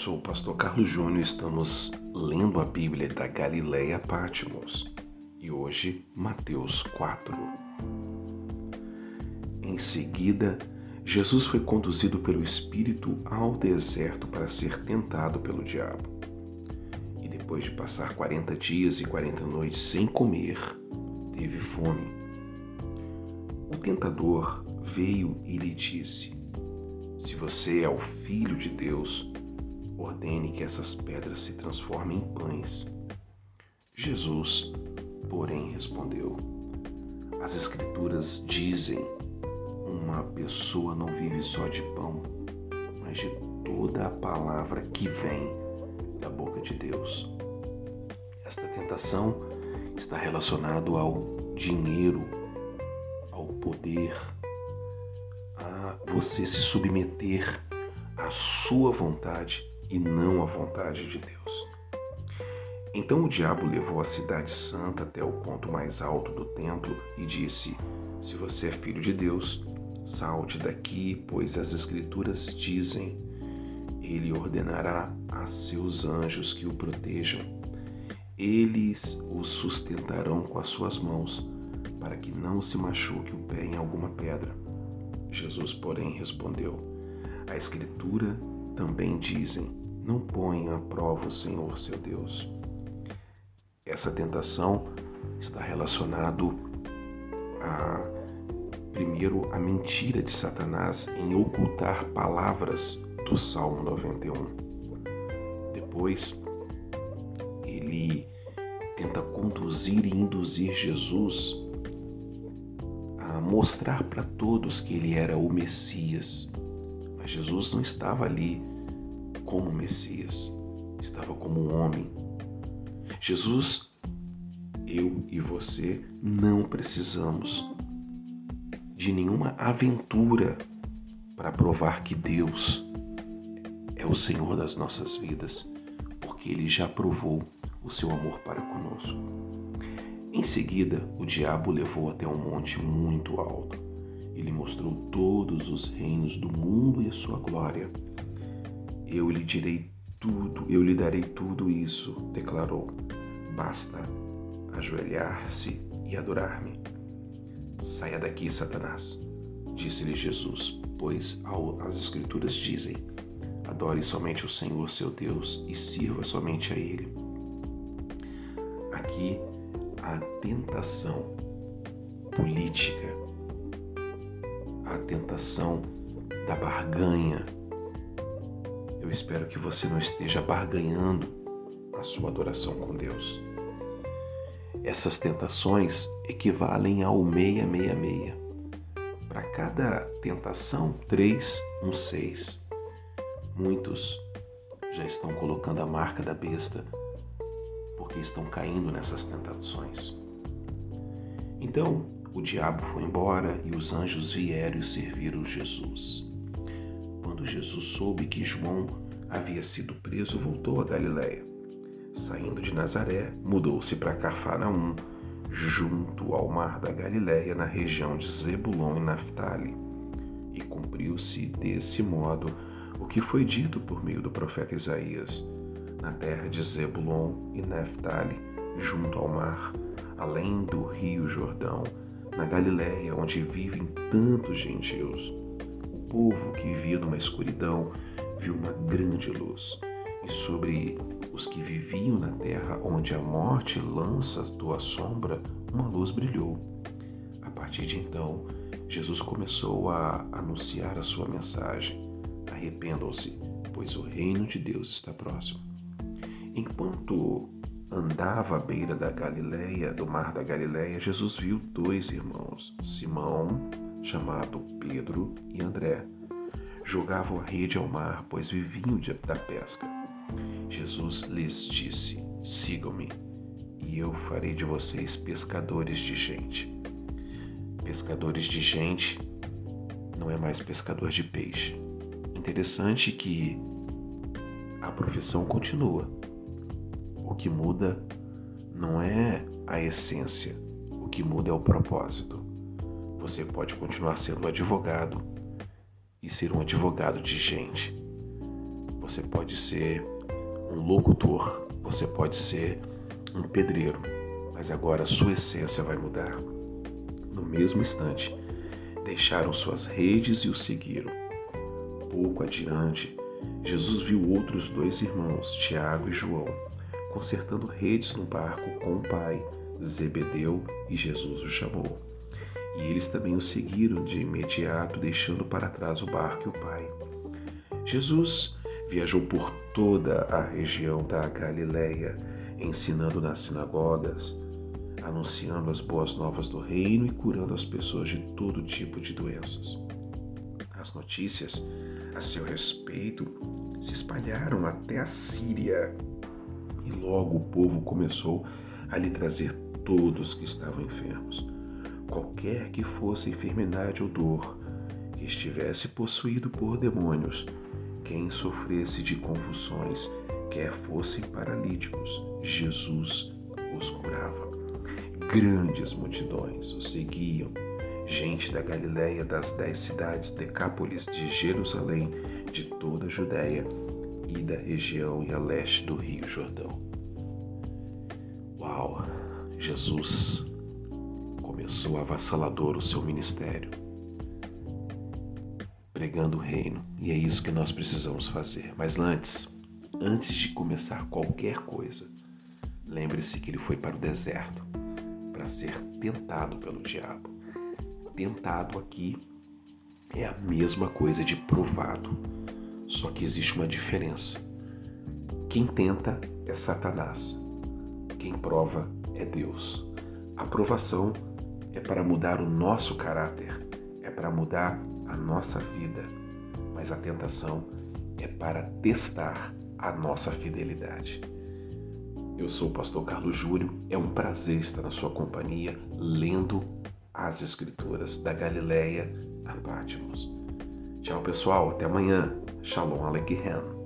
sou o pastor Carlos Júnior e estamos lendo a Bíblia da Galileia Pátimos e hoje Mateus 4. Em seguida, Jesus foi conduzido pelo Espírito ao deserto para ser tentado pelo diabo. E depois de passar 40 dias e 40 noites sem comer, teve fome. O tentador veio e lhe disse: Se você é o filho de Deus, ordene que essas pedras se transformem em pães. Jesus, porém, respondeu: As Escrituras dizem: uma pessoa não vive só de pão, mas de toda a palavra que vem da boca de Deus. Esta tentação está relacionado ao dinheiro, ao poder, a você se submeter à sua vontade e não à vontade de Deus. Então o diabo levou a cidade santa até o ponto mais alto do templo e disse: Se você é filho de Deus, salte daqui, pois as Escrituras dizem: Ele ordenará a seus anjos que o protejam. Eles o sustentarão com as suas mãos, para que não se machuque o pé em alguma pedra. Jesus, porém, respondeu: A Escritura também dizem: Não ponha à prova o Senhor seu Deus. Essa tentação está relacionado a primeiro a mentira de Satanás em ocultar palavras do Salmo 91. Depois, ele tenta conduzir e induzir Jesus a mostrar para todos que ele era o Messias. Mas Jesus não estava ali como Messias, estava como um homem. Jesus, eu e você não precisamos de nenhuma aventura para provar que Deus é o Senhor das nossas vidas, porque Ele já provou o seu amor para conosco. Em seguida, o diabo levou até um monte muito alto. Ele mostrou todos os reinos do mundo e a sua glória. Eu lhe direi tudo, eu lhe darei tudo isso, declarou. Basta ajoelhar-se e adorar-me. Saia daqui, Satanás, disse-lhe Jesus, pois as Escrituras dizem: adore somente o Senhor seu Deus e sirva somente a Ele. Aqui a tentação política, a tentação da barganha, eu espero que você não esteja barganhando a sua adoração com Deus. Essas tentações equivalem ao 666. Para cada tentação, 3, um 6. Muitos já estão colocando a marca da besta porque estão caindo nessas tentações. Então o diabo foi embora e os anjos vieram e serviram Jesus. Quando Jesus soube que João havia sido preso, voltou a Galiléia. Saindo de Nazaré, mudou-se para Cafarnaum, junto ao mar da Galiléia, na região de Zebulon e Naphtali. E cumpriu-se desse modo o que foi dito por meio do profeta Isaías: na terra de Zebulon e Naphtali, junto ao mar, além do rio Jordão, na Galiléia, onde vivem tantos gentios povo que vivia numa escuridão viu uma grande luz, e sobre os que viviam na terra onde a morte lança tua sombra, uma luz brilhou. A partir de então, Jesus começou a anunciar a sua mensagem: arrependam-se, pois o reino de Deus está próximo. Enquanto andava à beira da Galileia, do mar da Galileia, Jesus viu dois irmãos, Simão chamado Pedro e André. Jogavam a rede ao mar, pois viviam da pesca. Jesus lhes disse: Sigam-me, e eu farei de vocês pescadores de gente. Pescadores de gente não é mais pescador de peixe. Interessante que a profissão continua. O que muda não é a essência, o que muda é o propósito. Você pode continuar sendo advogado e ser um advogado de gente. você pode ser um locutor, você pode ser um pedreiro, mas agora a sua essência vai mudar. No mesmo instante, deixaram suas redes e o seguiram. Pouco adiante, Jesus viu outros dois irmãos, Tiago e João, consertando redes no barco com o pai, Zebedeu, e Jesus o chamou. E eles também o seguiram de imediato, deixando para trás o barco e o pai. Jesus viajou por toda a região da Galileia, ensinando nas sinagogas, anunciando as boas novas do reino e curando as pessoas de todo tipo de doenças. As notícias a seu respeito se espalharam até a Síria e logo o povo começou a lhe trazer todos que estavam enfermos, qualquer que fosse enfermidade ou dor, que estivesse possuído por demônios, quem sofresse de convulsões, quer fossem paralíticos, Jesus os curava. Grandes multidões o seguiam, gente da Galiléia, das dez cidades, Decápolis, de Jerusalém, de toda a Judéia e da região e a leste do Rio Jordão. Uau! Jesus começou avassalador o seu ministério, pregando o reino, e é isso que nós precisamos fazer. Mas antes, antes de começar qualquer coisa, lembre-se que ele foi para o deserto para ser tentado pelo diabo. Tentado aqui é a mesma coisa de provado, só que existe uma diferença. Quem tenta é Satanás, quem prova é Deus. A provação é para mudar o nosso caráter, é para mudar a nossa vida, mas a tentação é para testar a nossa fidelidade. Eu sou o pastor Carlos Júnior, é um prazer estar na sua companhia lendo as escrituras da Galileia a Pátimos. Tchau, pessoal, até amanhã. Shalom Aleichem.